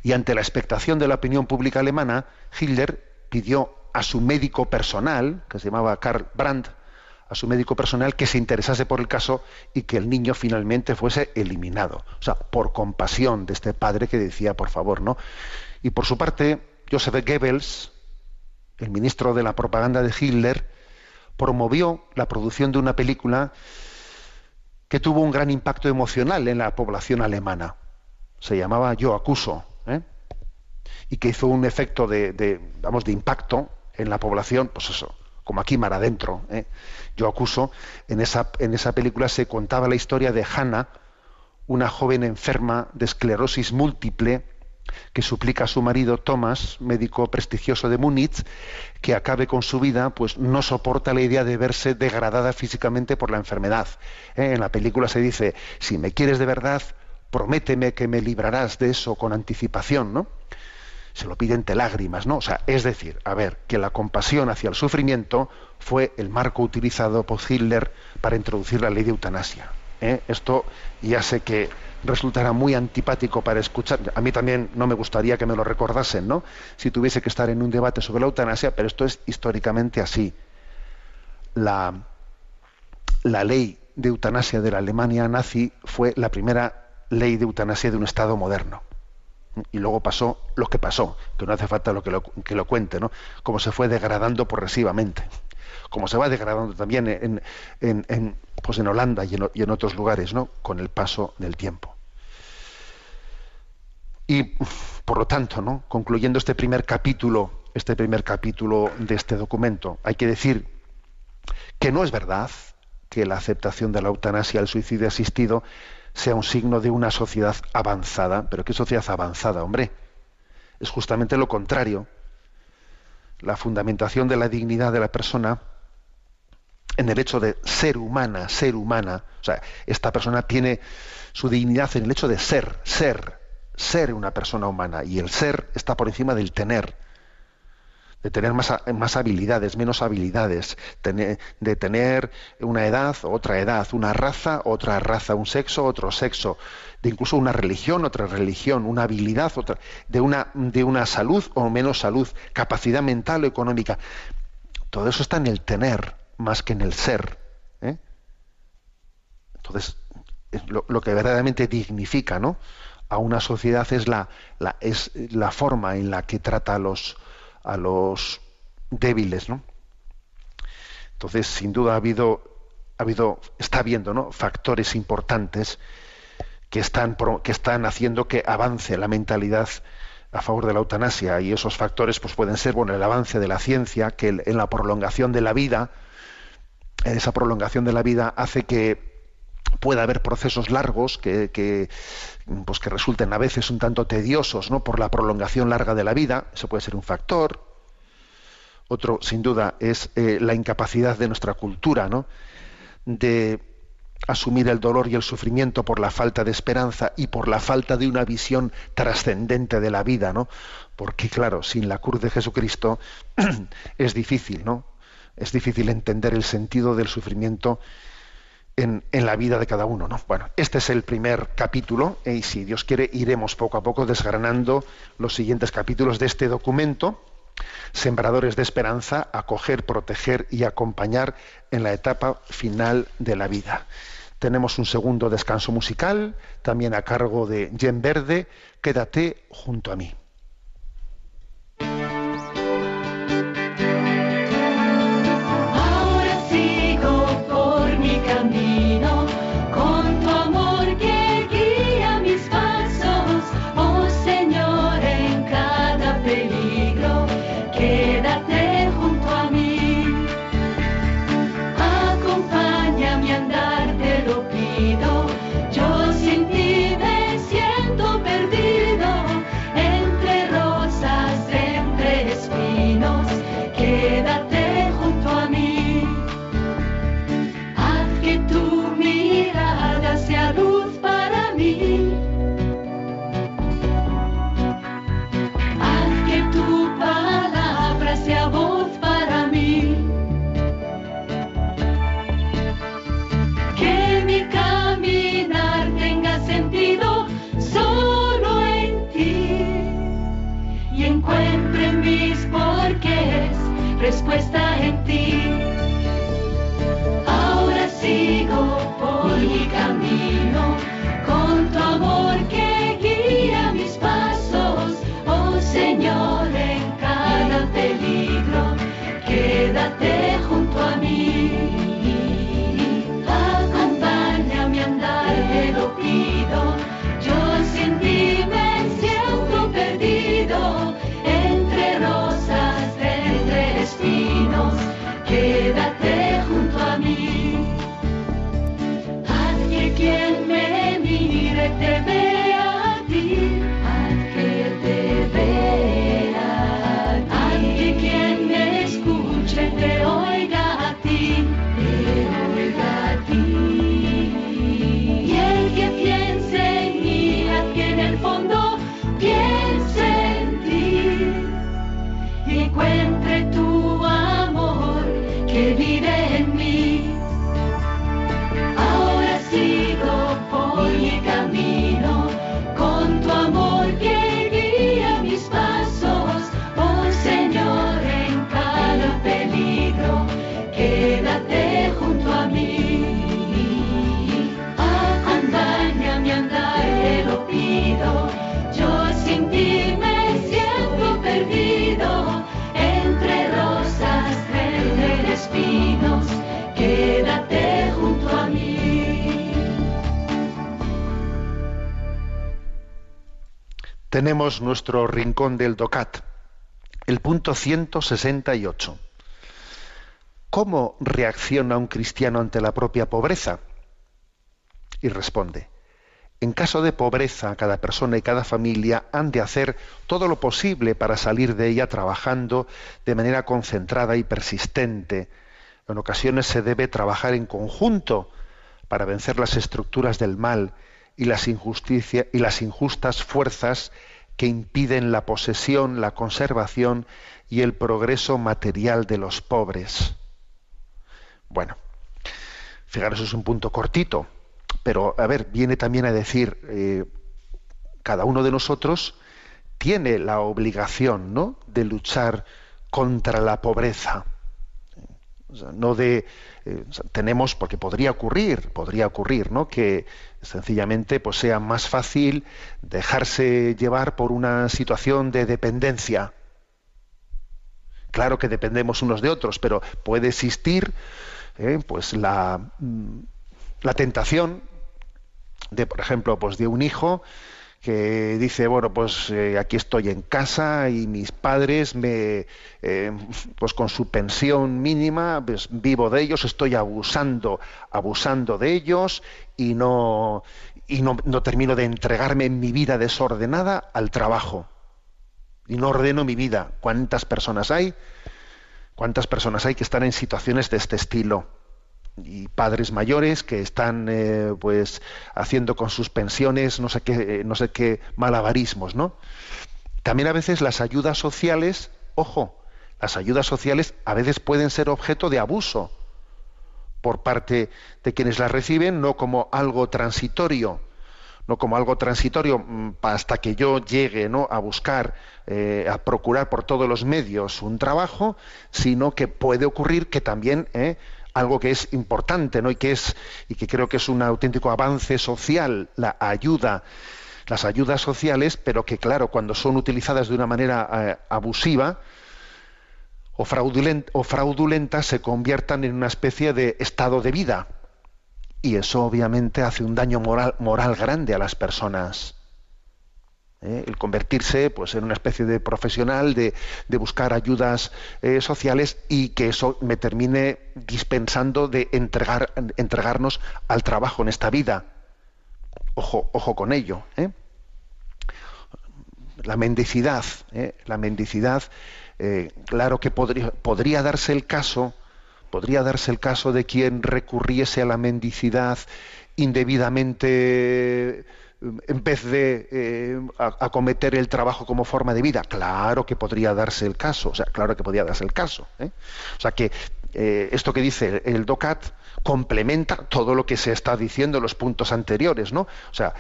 Y ante la expectación de la opinión pública alemana, Hitler pidió a su médico personal, que se llamaba Karl Brandt, a su médico personal que se interesase por el caso y que el niño finalmente fuese eliminado. O sea, por compasión de este padre que decía, por favor, ¿no? Y por su parte, Joseph Goebbels, el ministro de la propaganda de Hitler, promovió la producción de una película que tuvo un gran impacto emocional en la población alemana. Se llamaba Yo acuso, ¿eh? y que hizo un efecto de, vamos, de impacto en la población, pues eso, como aquí mar adentro. ¿eh? Yo acuso, en esa, en esa película se contaba la historia de Hannah, una joven enferma de esclerosis múltiple, que suplica a su marido Thomas, médico prestigioso de Múnich, que acabe con su vida, pues no soporta la idea de verse degradada físicamente por la enfermedad. ¿Eh? En la película se dice, si me quieres de verdad, prométeme que me librarás de eso con anticipación, ¿no? Se lo pide entre lágrimas, ¿no? O sea, es decir, a ver, que la compasión hacia el sufrimiento fue el marco utilizado por Hitler para introducir la ley de eutanasia. ¿eh? Esto ya sé que resultará muy antipático para escuchar. A mí también no me gustaría que me lo recordasen, ¿no? Si tuviese que estar en un debate sobre la eutanasia, pero esto es históricamente así. La, la ley de eutanasia de la Alemania nazi fue la primera ley de eutanasia de un Estado moderno. Y luego pasó lo que pasó, que no hace falta lo que, lo, que lo cuente, ¿no? Como se fue degradando progresivamente. Como se va degradando también en, en, en pues en Holanda y en, otros lugares, ¿no? Con el paso del tiempo. Y por lo tanto, ¿no? Concluyendo este primer capítulo, este primer capítulo de este documento, hay que decir que no es verdad que la aceptación de la eutanasia al suicidio asistido sea un signo de una sociedad avanzada. Pero ¿qué sociedad avanzada, hombre? Es justamente lo contrario. La fundamentación de la dignidad de la persona en el hecho de ser humana, ser humana. O sea, esta persona tiene su dignidad en el hecho de ser, ser, ser una persona humana. Y el ser está por encima del tener de tener más, habilidades, menos habilidades, de tener una edad, otra edad, una raza, otra raza, un sexo, otro sexo, de incluso una religión, otra religión, una habilidad, otra, de una, de una salud o menos salud, capacidad mental o económica. Todo eso está en el tener más que en el ser. ¿eh? Entonces, lo, que verdaderamente dignifica ¿no? a una sociedad es la, es la forma en la que trata a los, a los débiles. Entonces, sin duda ha habido, ha habido, está habiendo. Factores importantes que están, que están haciendo que avance la mentalidad a favor de la eutanasia y esos factores, pues pueden ser, bueno, el avance de la ciencia, que en la prolongación de la vida, esa prolongación de la vida hace que pueda haber procesos largos que, pues que resulten a veces un tanto tediosos ¿no? por la prolongación larga de la vida, eso puede ser un factor. Otro, sin duda, es eh, la incapacidad de nuestra cultura ¿no? de asumir el dolor y el sufrimiento por la falta de esperanza y por la falta de una visión trascendente de la vida, ¿no? Porque claro, sin la cruz de Jesucristo es difícil, ¿no? Es difícil entender el sentido del sufrimiento en, la vida de cada uno. ¿no? Bueno, este es el primer capítulo y si Dios quiere iremos poco a poco desgranando los siguientes capítulos de este documento. Sembradores de esperanza, acoger, proteger y acompañar en la etapa final de la vida. Tenemos un segundo descanso musical, también a cargo de Jen Verde, Quédate junto a mí. Tenemos nuestro rincón del DOCAT, el punto 168. ¿Cómo reacciona un cristiano ante la propia pobreza? Y responde, en caso de pobreza, cada persona y cada familia han de hacer todo lo posible para salir de ella trabajando de manera concentrada y persistente. En ocasiones se debe trabajar en conjunto para vencer las estructuras del mal y las, y las injustas fuerzas que impiden la posesión, la conservación y el progreso material de los pobres. Bueno, fijaros, es un punto cortito, pero a ver, viene también a decir, eh, cada uno de nosotros tiene la obligación ¿no? de luchar contra la pobreza. No de eh, tenemos porque podría ocurrir podría ocurrir no que sencillamente pues sea más fácil dejarse llevar por una situación de dependencia. Claro que dependemos unos de otros pero puede existir eh, pues la, mm, la tentación de por ejemplo pues de un hijo que dice bueno pues eh, aquí estoy en casa y mis padres me eh, pues con su pensión mínima pues, vivo de ellos estoy abusando abusando de ellos y no y no, no termino de entregarme en mi vida desordenada al trabajo. Y no ordeno mi vida. Cuántas personas hay cuántas personas hay que están en situaciones de este estilo y padres mayores que están eh, pues haciendo con sus pensiones no sé qué eh, no sé qué malabarismos no también a veces las ayudas sociales ojo las ayudas sociales a veces pueden ser objeto de abuso por parte de quienes las reciben no como algo transitorio no como algo transitorio mm, hasta que yo llegue ¿no? a buscar, eh, a procurar por todos los medios un trabajo, sino que puede ocurrir que también algo que es importante ¿no? y que es y que creo que es un auténtico avance social, la ayuda, las ayudas sociales, pero que claro, cuando son utilizadas de una manera eh, abusiva, o, fraudulent- o fraudulentas se conviertan en una especie de estado de vida. Y eso obviamente hace un daño moral grande a las personas. ¿Eh? El convertirse pues, en una especie de profesional, de, buscar ayudas eh, sociales y que eso me termine dispensando de entregar, entregarnos al trabajo en esta vida. Ojo, ojo con ello. ¿eh? La mendicidad, ¿eh? la mendicidad, claro que podría, podría darse el caso, podría darse el caso de quien recurriese a la mendicidad indebidamente en vez de eh, acometer el trabajo como forma de vida. Claro que podría darse el caso, o sea, claro que podría darse el caso. ¿eh? O sea que eh, esto que dice el DOCAT complementa todo lo que se está diciendo en los puntos anteriores, ¿no? O sea,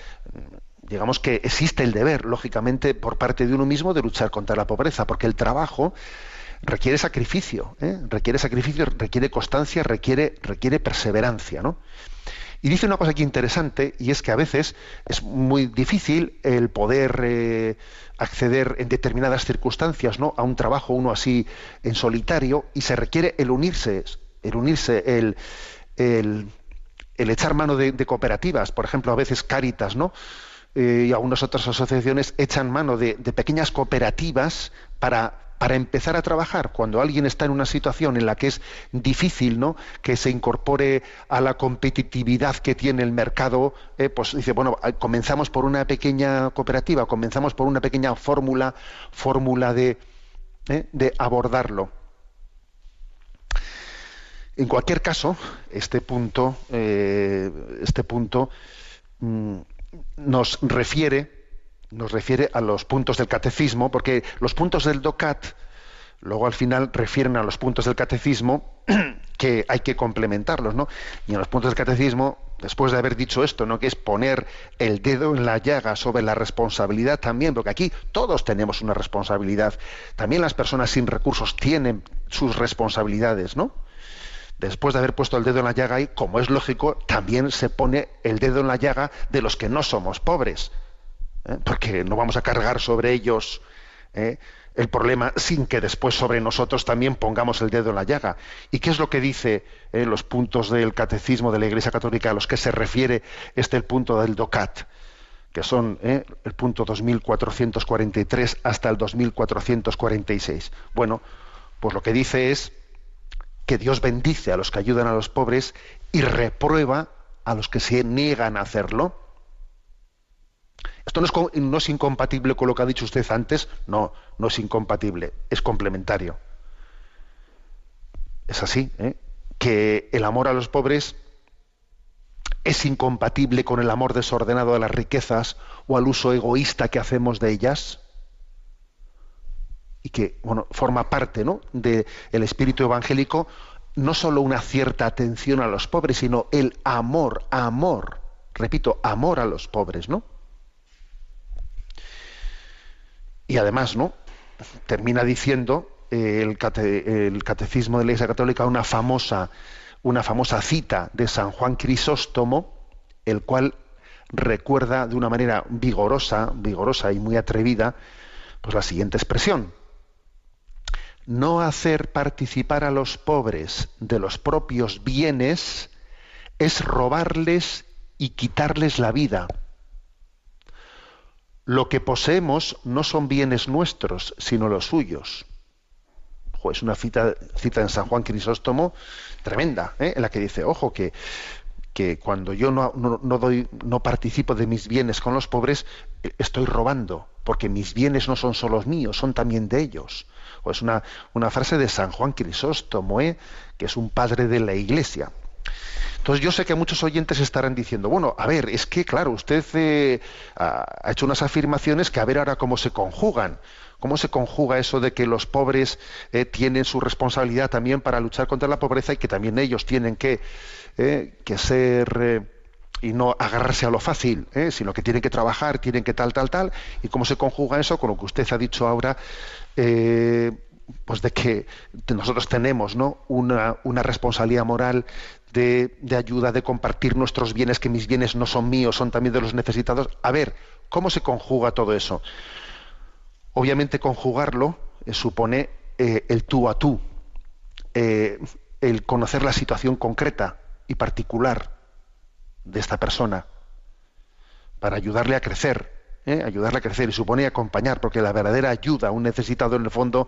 digamos que existe el deber, lógicamente, por parte de uno mismo de luchar contra la pobreza, porque el trabajo requiere sacrificio, requiere sacrificio, requiere constancia, requiere, requiere perseverancia, ¿no? Y dice una cosa aquí interesante, y es que a veces es muy difícil el poder eh, acceder en determinadas circunstancias ¿no? a un trabajo, uno así en solitario, y se requiere el unirse, el unirse, el, echar mano de, cooperativas, por ejemplo, a veces Cáritas, ¿no? eh, y algunas otras asociaciones echan mano de pequeñas cooperativas para, para empezar a trabajar cuando alguien está en una situación en la que es difícil ¿no? que se incorpore a la competitividad que tiene el mercado, eh, pues dice, bueno, eh, comenzamos por una pequeña cooperativa, comenzamos por una pequeña fórmula, fórmula de, eh, de abordarlo. En cualquier caso, este punto, eh, este punto mm, nos refiere, nos refiere a los puntos del catecismo, porque los puntos del DOCAT luego al final refieren a los puntos del catecismo que hay que complementarlos, ¿no? Y en los puntos del catecismo, después de haber dicho esto, ¿no? Que es poner el dedo en la llaga sobre la responsabilidad también, porque aquí todos tenemos una responsabilidad. También las personas sin recursos tienen sus responsabilidades, ¿no? después de haber puesto el dedo en la llaga ahí, como es lógico, también se pone el dedo en la llaga de los que no somos pobres, ¿eh? porque no vamos a cargar sobre ellos ¿eh? el problema sin que después sobre nosotros también pongamos el dedo en la llaga. ¿Y qué es lo que dice eh, los puntos del catecismo de la Iglesia Católica a los que se refiere este el punto del DOCAT? que son el punto 2443 hasta el 2446. Bueno, pues lo que dice es que Dios bendice a los que ayudan a los pobres y reprueba a los que se niegan a hacerlo. Esto no es, incompatible con lo que ha dicho usted antes, no, no es incompatible, es complementario. Es así, ¿eh? que el amor a los pobres es incompatible con el amor desordenado a las riquezas o al uso egoísta que hacemos de ellas y que bueno, forma parte ¿no? del espíritu evangélico, no solo una cierta atención a los pobres, sino el amor, amor, repito, amor a los pobres, ¿no? Y además, ¿no? Termina diciendo eh, el, el, catecismo de la Iglesia Católica una famosa, una famosa cita de San Juan Crisóstomo, el cual recuerda de una manera vigorosa, vigorosa y muy atrevida, pues la siguiente expresión no hacer participar a los pobres de los propios bienes es robarles y quitarles la vida. Lo que poseemos no son bienes nuestros, sino los suyos. es una cita, en San Juan Crisóstomo tremenda, ¿eh? en la que dice, ojo, que, que cuando yo no, no, doy, no participo de mis bienes con los pobres, estoy robando, porque mis bienes no son solo míos, son también de ellos es una, una frase de San Juan Crisóstomo, ¿eh? que es un padre de la Iglesia. Entonces yo sé que muchos oyentes estarán diciendo, bueno, a ver, es que claro, usted eh, ha hecho unas afirmaciones que a ver ahora cómo se conjugan. ¿Cómo se conjuga eso de que los pobres eh, tienen su responsabilidad también para luchar contra la pobreza y que también ellos tienen que, eh, que ser y no agarrarse a lo fácil, sino que tienen que trabajar, tienen que tal, tal, tal, y cómo se conjuga eso con lo que usted ha dicho ahora, pues de que nosotros tenemos ¿no? una, una responsabilidad moral de, de, ayuda, de compartir nuestros bienes, que mis bienes no son míos, son también de los necesitados. A ver, ¿cómo se conjuga todo eso? Obviamente conjugarlo eh, supone eh, el tú a tú, eh, el conocer la situación concreta y particular de esta persona para ayudarle a crecer, ¿eh? ayudarle a crecer y supone acompañar, porque la verdadera ayuda a un necesitado en el fondo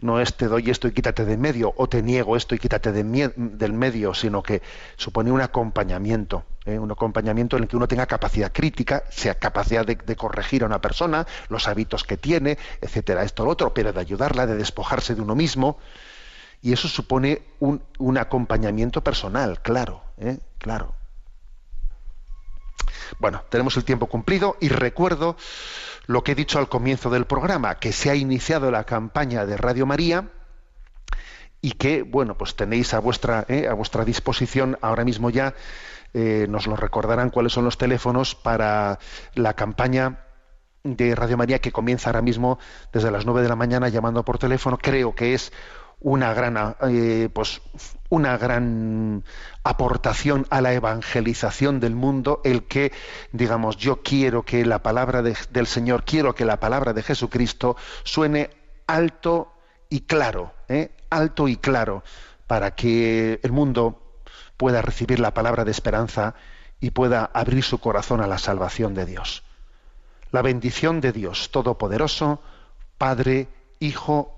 no es te doy esto y quítate de medio, o te niego esto y quítate de del medio, sino que supone un acompañamiento, ¿eh? un acompañamiento en el que uno tenga capacidad crítica, sea capacidad de, corregir a una persona, los hábitos que tiene, etcétera, esto lo otro, pero de ayudarla, de despojarse de uno mismo, y eso supone un, un acompañamiento personal, claro, ¿eh? claro. Bueno, tenemos el tiempo cumplido y recuerdo lo que he dicho al comienzo del programa, que se ha iniciado la campaña de Radio María y que, bueno, pues tenéis a vuestra, eh, a vuestra disposición ahora mismo ya, eh, nos lo recordarán cuáles son los teléfonos para la campaña de Radio María que comienza ahora mismo desde las 9 de la mañana llamando por teléfono, creo que es una gran, eh, pues, una gran aportación a la evangelización del mundo el que, digamos, yo quiero que la palabra de- del Señor, quiero que la palabra de Jesucristo suene alto y claro, ¿eh? alto y claro, para que el mundo pueda recibir la palabra de esperanza y pueda abrir su corazón a la salvación de Dios. La bendición de Dios Todopoderoso, Padre, Hijo